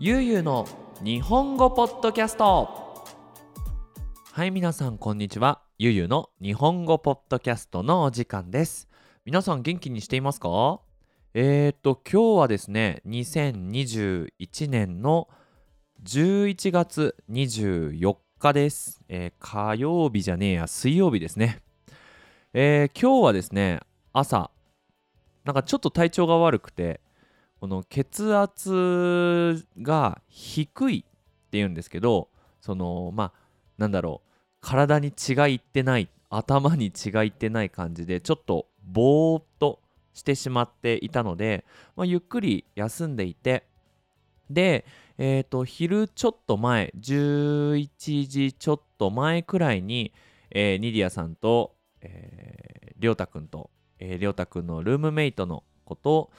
ゆうゆうの日本語ポッドキャスト。はい皆さんこんにちは。ゆうゆうの日本語ポッドキャストのお時間です。皆さん元気にしていますか？えーと今日はですね2021年の11月24日です、えー火曜日じゃねえや水曜日ですね。えー今日はですね朝なんかちょっと体調が悪くてこの血圧が低いっていうんですけどそのまあなんだろう体に血がいってない頭に血がいってない感じでちょっとぼーっとしてしまっていたので、まあ、ゆっくり休んでいてでえっ、と昼ちょっと前11時ちょっと前くらいに、えーニディアさんと、えー、りょうたくんと、えー、りょうたくんのルームメイトの子と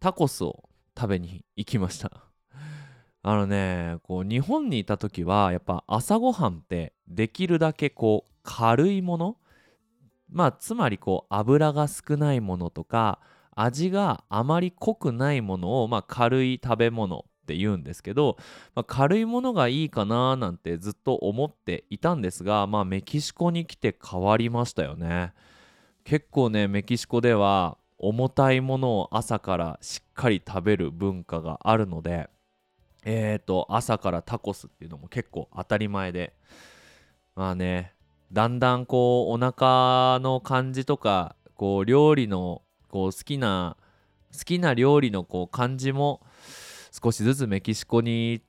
タコスを食べに行きました。あのねこう日本にいた時はやっぱ朝ごはんってできるだけこう軽いものまあつまりこう油が少ないものとか味があまり濃くないものを、まあ、軽い食べ物って言うんですけど、まあ、軽いものがいいかななんてずっと思っていたんですが、まあ、メキシコに来て変わりましたよね。結構ねメキシコでは重たいものを朝からしっかり食べる文化があるのでえーと朝からタコスっていうのも結構当たり前でまあねだんだんこうお腹の感じとかこう料理のこう好きな好きな料理のこう感じも少しずつメキシコに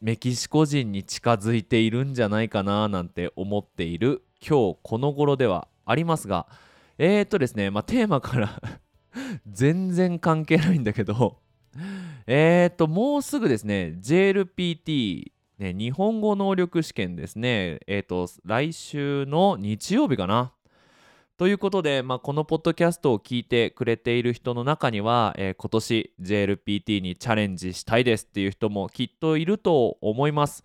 メキシコ人に近づいているんじゃないかななんて思っている今日この頃ではありますがえーとですねまあテーマから 全然関係ないんだけどえーともうすぐですね JLPT ね、日本語能力試験ですね。えっ、と、来週の日曜日かな。ということで、まあ、このポッドキャストを聞いてくれている人の中には、えー今年 JLPT にチャレンジしたいですっていう人もきっといると思います。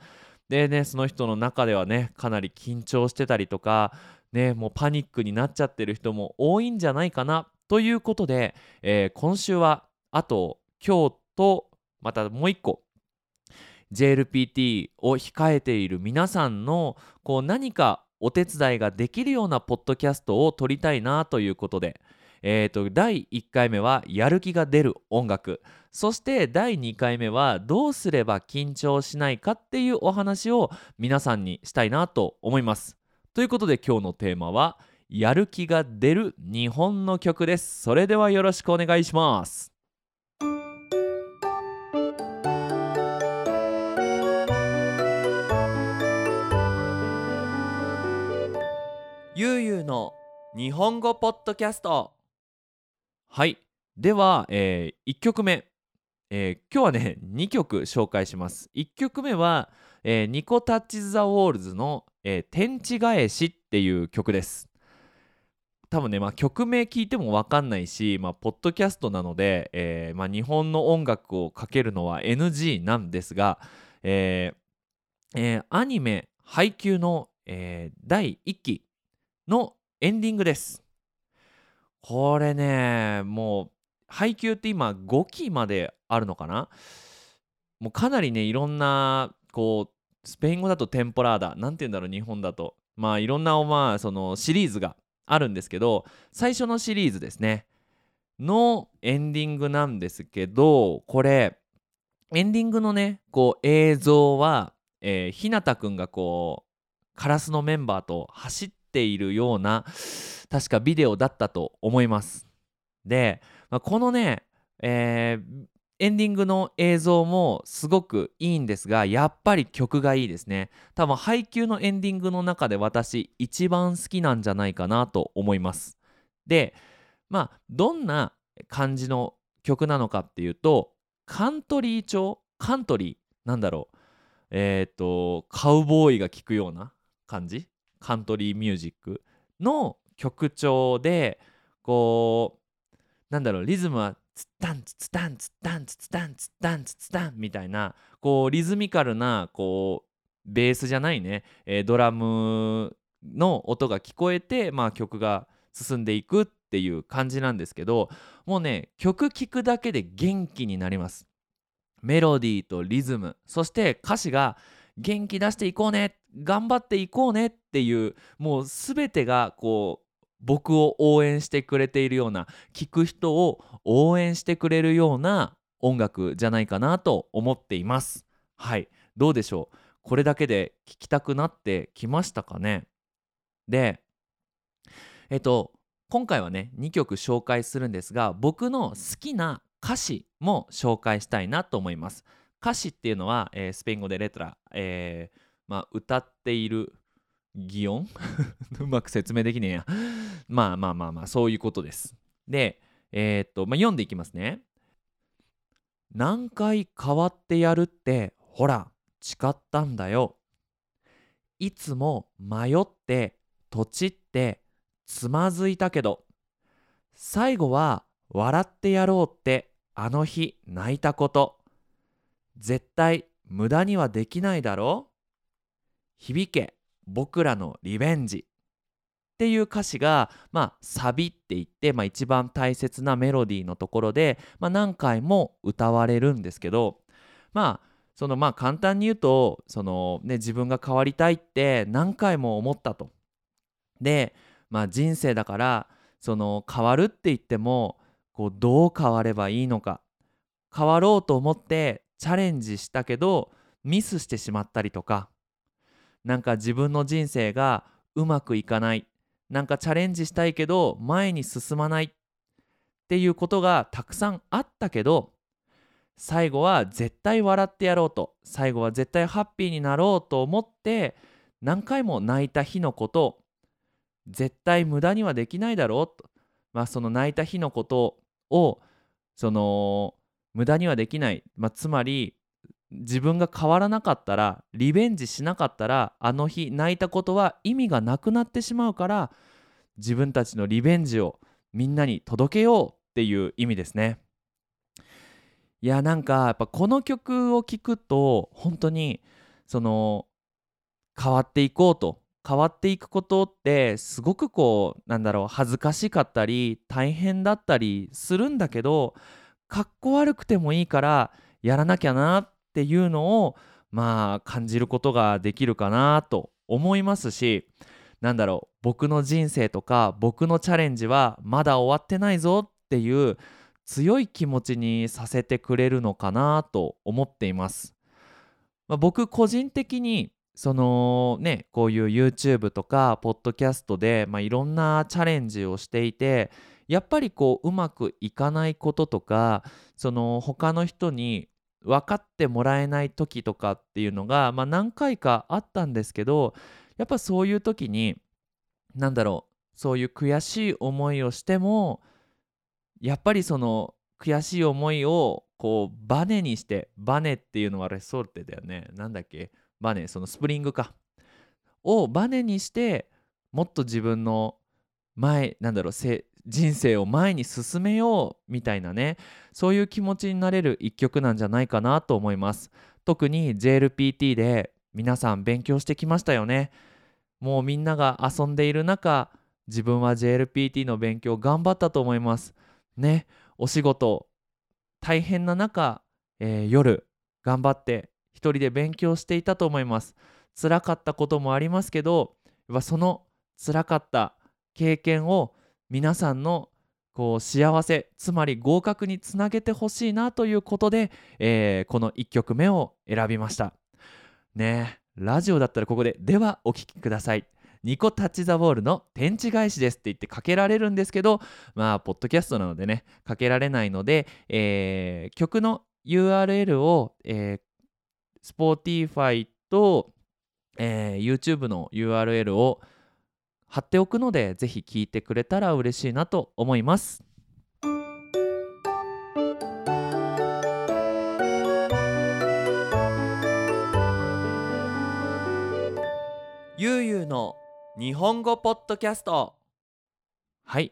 でね、その人の中ではね、かなり緊張してたりとか、ね、もうパニックになっちゃってる人も多いんじゃないかなということで、えー今週はあと今日とまたもう一個 JLPT を控えている皆さんのこう何かお手伝いができるようなポッドキャストを撮りたいなということで、えー、と第1回目はやる気が出る音楽そして第2回目はどうすれば緊張しないかっていうお話を皆さんにしたいなと思います。ということで今日のテーマはやる気が出る日本の曲です。それではよろしくお願いします。ゆうゆうの日本語ポッドキャストはいでは、え1曲目、えー今日はね2曲紹介します1曲目は、えーニコタッチ・ザ・ウォールズの、えー天地返し」っていう曲です多分ね、まあ、曲名聞いても分かんないし、まあ、ポッドキャストなので、えーまあ、日本の音楽をかけるのは NG なんですが、えーえーアニメ「配給の、えー第1期のエンディングです。これねもう配給って今5期まであるのかな？もうかなりねいろんなこうスペイン語だとテンポラーダなんて言うんだろう日本だとまあいろんなまあそのシリーズがあるんですけど最初のシリーズですねのエンディングなんですけどこれエンディングのねこう映像は、えー、ひなたくんがこうカラスのメンバーと走っているような確かビデオだったと思います。で、まあこのね、えーエンディングの映像もすごくいいんですがやっぱり曲がいいですね。多分配給のエンディングの中で私一番好きなんじゃないかなと思います。でまあどんな感じの曲なのかっていうとカントリー調？カントリー？なんだろう。えっ、とカウボーイが聴くような感じ？カントリーミュージックの曲調でこうなんだろうリズムはツッタンツツタンツッタンツツタンツッタンツツタンみたいなこうリズミカルなこうベースじゃないね、えードラムの音が聞こえて、まあ、曲が進んでいくっていう感じなんですけどもうね曲聴くだけで元気になりますメロディーとリズムそして歌詞が元気出していこうね頑張っていこうねっていうもう全てがこう僕を応援してくれているような聴く人を応援してくれるような音楽じゃないかなと思っています。はい。どうでしょう？これだけで聴きたくなってきましたかね？でえっと今回はね2曲紹介するんですが僕の好きな歌詞も紹介したいなと思います。歌詞っていうのは、えー、スペイン語でレトラ、えーまあ、歌っている擬音？うまく説明できねえや。まあまあまあまあそういうことです。でえー、っと、まあ、読んでいきますね。何回変わってやるってほら誓ったんだよ。いつも迷ってとちってつまずいたけど最後は笑ってやろうってあの日泣いたこと。絶対無駄にはできないだろう。響け。僕らのリベンジ。っていう歌詞が、まあ、サビって言って、まあ、一番大切なメロディーのところで、まあ、何回も歌われるんですけどまあそのまあ簡単に言うとその、ね、自分が変わりたいって何回も思ったと。で、まあ、人生だからその変わるって言ってもこうどう変わればいいのか。変わろうと思ってチャレンジしたけどミスしてしまったりとか。なんか自分の人生がうまくいかない。なんかチャレンジしたいけど前に進まない。っていうことがたくさんあったけど最後は絶対笑ってやろうと。最後は絶対ハッピーになろうと思って何回も泣いた日のこと。絶対無駄にはできないだろうと、まあ、その泣いた日のことをその無駄にはできない、まあ、つまり自分が変わらなかったらリベンジしなかったらあの日泣いたことは意味がなくなってしまうから自分たちのリベンジをみんなに届けようっていう意味ですね。いやなんかやっぱこの曲を聴くと本当にその変わっていこうと変わっていくことってすごくこうなんだろう恥ずかしかったり大変だったりするんだけどかっこ悪くてもいいからやらなきゃなっっていうのをまあ感じることができるかなと思いますしなんだろう僕の人生とか僕のチャレンジはまだ終わってないぞっていう強い気持ちにさせてくれるのかなと思っています。まあ、僕個人的にそのねこういう YouTube とかポッドキャストで、まあ、いろんなチャレンジをしていてやっぱりこううまくいかないこととかその他の人に分かってもらえない時とかっていうのが、まあ、何回かあったんですけどやっぱそういう時に何だろうそういう悔しい思いをしてもやっぱりその悔しい思いをこうバネにしてバネっていうのはレソルテだよね。なんだっけ？バネそのスプリングか。をバネにしてもっと自分の前なんだろう人生を前に進めようみたいなねそういう気持ちになれる一曲なんじゃないかなと思います。特に JLPT で皆さん勉強してきましたよね。もうみんなが遊んでいる中自分は JLPT の勉強頑張ったと思います。ねお仕事大変な中、えー、夜頑張って一人で勉強していたと思います。辛かったこともありますけどその辛かった経験を皆さんのこう幸せつまり合格につなげてほしいなということで、えー、この1曲目を選びました。ねラジオだったらここでではお聴きください。ニコタッチザボールの天地返しですって言ってかけられるんですけどまあポッドキャストなのでねかけられないので、えー、曲の URL を、えー、Spotify と、えー、YouTube の URL を貼っておくのでぜひ聞いてくれたら嬉しいなと思います。ゆうゆうの日本語ポッドキャスト。はい。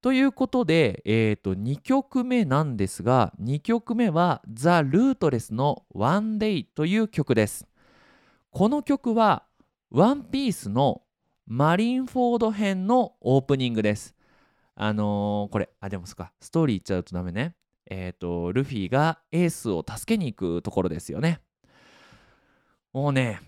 ということで、えー、と2曲目なんですが2曲目はザ・ルートレスの「One Day」という曲です。この曲はワンピースのマリンフォード編のオープニングです。あのー、これ、あ、でもそっか、ストーリー言っちゃうとダメね。えーと、ルフィがエースを助けに行くところですよね。もうね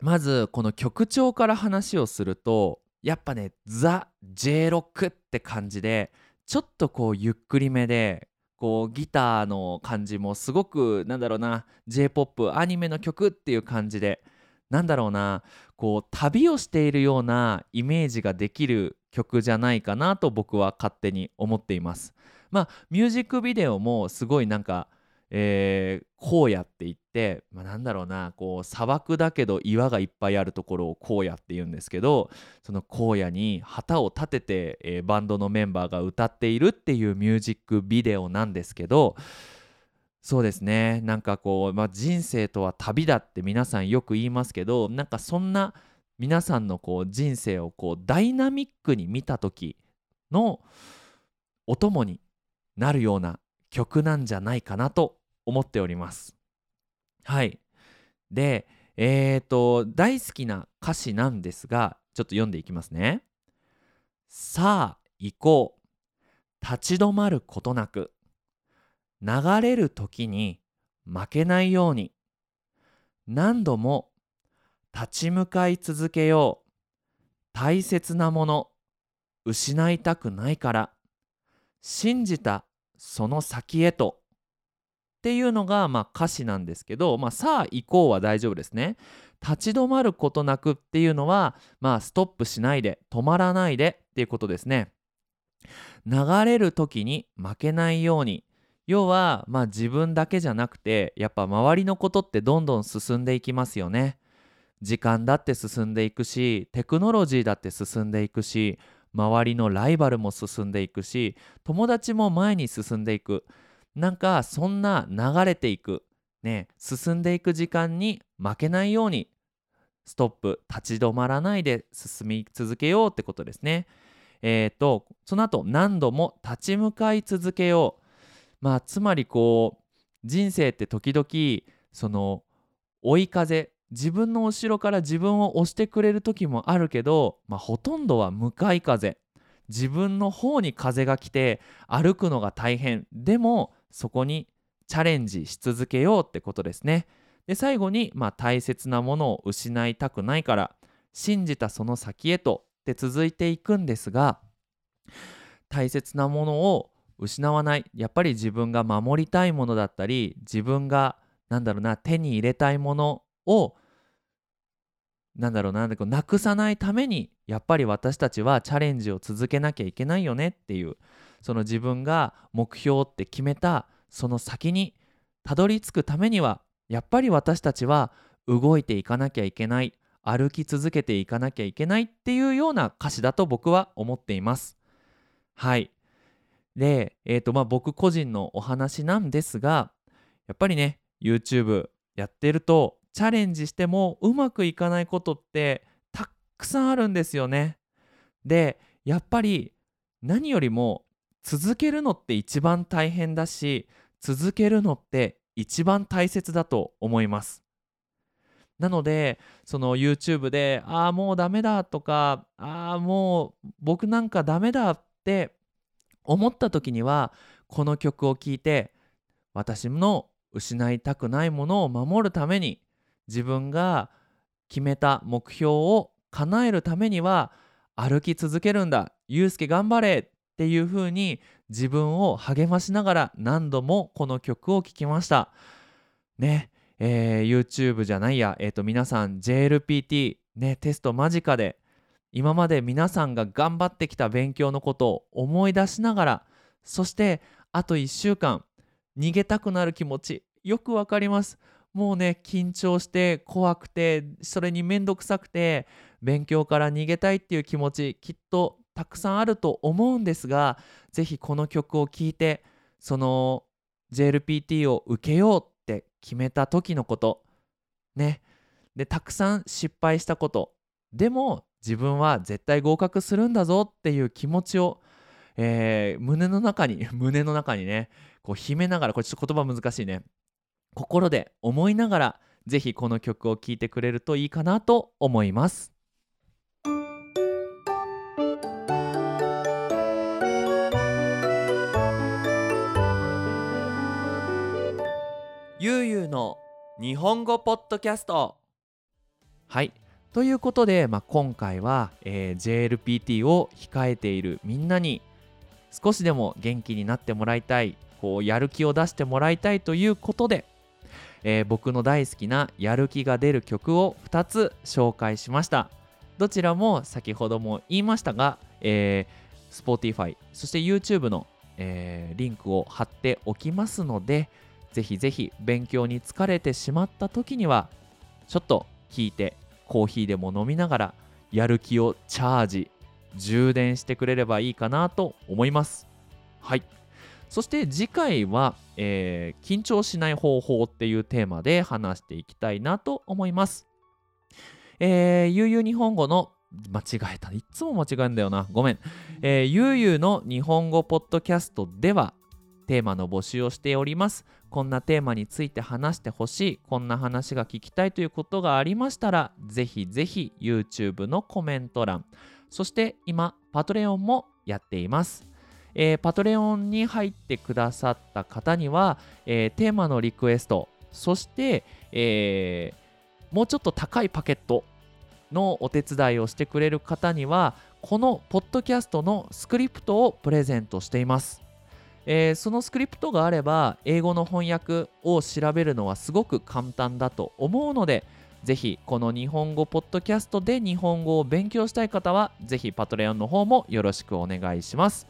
まずこの曲調から話をするとやっぱねザ・ J ロックって感じでちょっとこうゆっくりめでこうギターの感じもすごくなんだろうな j p o p アニメの曲っていう感じでなんだろうなこう旅をしているようなイメージができる曲じゃないかなと僕は勝手に思っています。まあミュージックビデオもすごいなんかえー、荒野って言って、まあ、なんだろうなこう砂漠だけど岩がいっぱいあるところを荒野って言うんですけどその荒野に旗を立てて、えー、バンドのメンバーが歌っているっていうミュージックビデオなんですけどそうですねなんかこう、まあ、人生とは旅だって皆さんよく言いますけどなんかそんな皆さんのこう人生をこうダイナミックに見た時のお供になるような曲なんじゃないかなと思っております。はい。で、え、ー、と、大好きな歌詞なんですが、ちょっと読んでいきますね。さあ、行こう。立ち止まることなく。流れる時に負けないように。何度も立ち向かい続けよう。大切なもの、失いたくないから。信じたその先へと。っていうのがまあ歌詞なんですけど、まあ、さあ行こうは大丈夫ですね。立ち止まることなくっていうのは、まあ、ストップしないで止まらないでっていうことですね。流れる時に負けないように要はまあ自分だけじゃなくてやっぱ周りのことってどんどん進んでいきますよね。時間だって進んでいくしテクノロジーだって進んでいくし周りのライバルも進んでいくし友達も前に進んでいくなんかそんな流れていくね進んでいく時間に負けないようにストップ立ち止まらないで進み続けようってことですね。えっ、ー、とその後何度も立ち向かい続けよう。まあつまりこう人生って時々その追い風自分の後ろから自分を押してくれる時もあるけど、まあ、ほとんどは向かい風。自分の方に風が来て歩くのが大変。でもそこにチャレンジし続けようってことですね。で最後に、まあ、大切なものを失いたくないから信じたその先へと。って続いていくんですが大切なものを失わないやっぱり自分が守りたいものだったり自分がなんだろうな手に入れたいものをなんだろうななくさないためにやっぱり私たちはチャレンジを続けなきゃいけないよねっていうその自分が目標って決めたその先にたどり着くためにはやっぱり私たちは動いていかなきゃいけない歩き続けていかなきゃいけないっていうような歌詞だと僕は思っています。はいで、えーとまあ、僕個人のお話なんですがやっぱりね YouTube やってるとチャレンジしてもうまくいかないことってたくさんあるんですよね。でやっぱり何よりも続けるのって一番大変だし続けるのって一番大切だと思いますなのでその YouTube で「ああもうダメだ」とか「ああもう僕なんかダメだ」って思った時にはこの曲を聴いて私の失いたくないものを守るために自分が決めた目標を叶えるためには歩き続けるんだ。ゆうすけ頑張れっていう風に自分を励ましながら何度もこの曲を聴きました。ね、えー、YouTube じゃないや、えー、と皆さん JLPT、ね、テスト間近で今まで皆さんが頑張ってきた勉強のことを思い出しながらそしてあと1週間逃げたくなる気持ちよくわかります。もうね緊張して怖くてそれに面倒くさくて勉強から逃げたいっていう気持ちきっとたくさんあると思うんですが是非この曲を聴いてその JLPT を受けようって決めた時のことね。でたくさん失敗したこと。でも自分は絶対合格するんだぞっていう気持ちを、えー、胸の中に 胸の中にねこう秘めながらこれちょっと言葉難しいね。心で思いながら是非この曲を聴いてくれるといいかなと思います。ゆうゆうの日本語ポッドキャスト。はい。ということで、まあ、今回は、えー JLPT を控えているみんなに少しでも元気になってもらいたいこうやる気を出してもらいたいということで、えー僕の大好きなやる気が出る曲を2つ紹介しました。どちらも先ほども言いましたが、えー Spotify そして YouTube の、えーリンクを貼っておきますのでぜひぜひ勉強に疲れてしまった時にはちょっと聞いてコーヒーでも飲みながらやる気をチャージ充電してくれればいいかなと思います。はい。そして次回は、えー緊張しない方法っていうテーマで話していきたいなと思います。えー、ゆうゆう日本語の間違えた。いっつも間違えんだよな。ごめん。えー、ゆうゆうの日本語ポッドキャストではテーマの募集をしております。こんなテーマについて話してほしい。こんな話が聞きたいということがありましたらぜひぜひ YouTube のコメント欄。そして今パトレオンもやっています。えーパトレオンに入ってくださった方には、えーテーマのリクエスト。そして、えーもうちょっと高いパケットのお手伝いをしてくれる方にはこのポッドキャストのスクリプトをプレゼントしています、えーそのスクリプトがあれば英語の翻訳を調べるのはすごく簡単だと思うのでぜひこの日本語ポッドキャストで日本語を勉強したい方はぜひパトレオンの方もよろしくお願いします。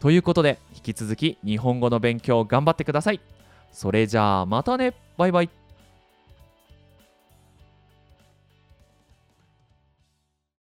ということで引き続き日本語の勉強頑張ってください。それじゃあまたね。バイバイ。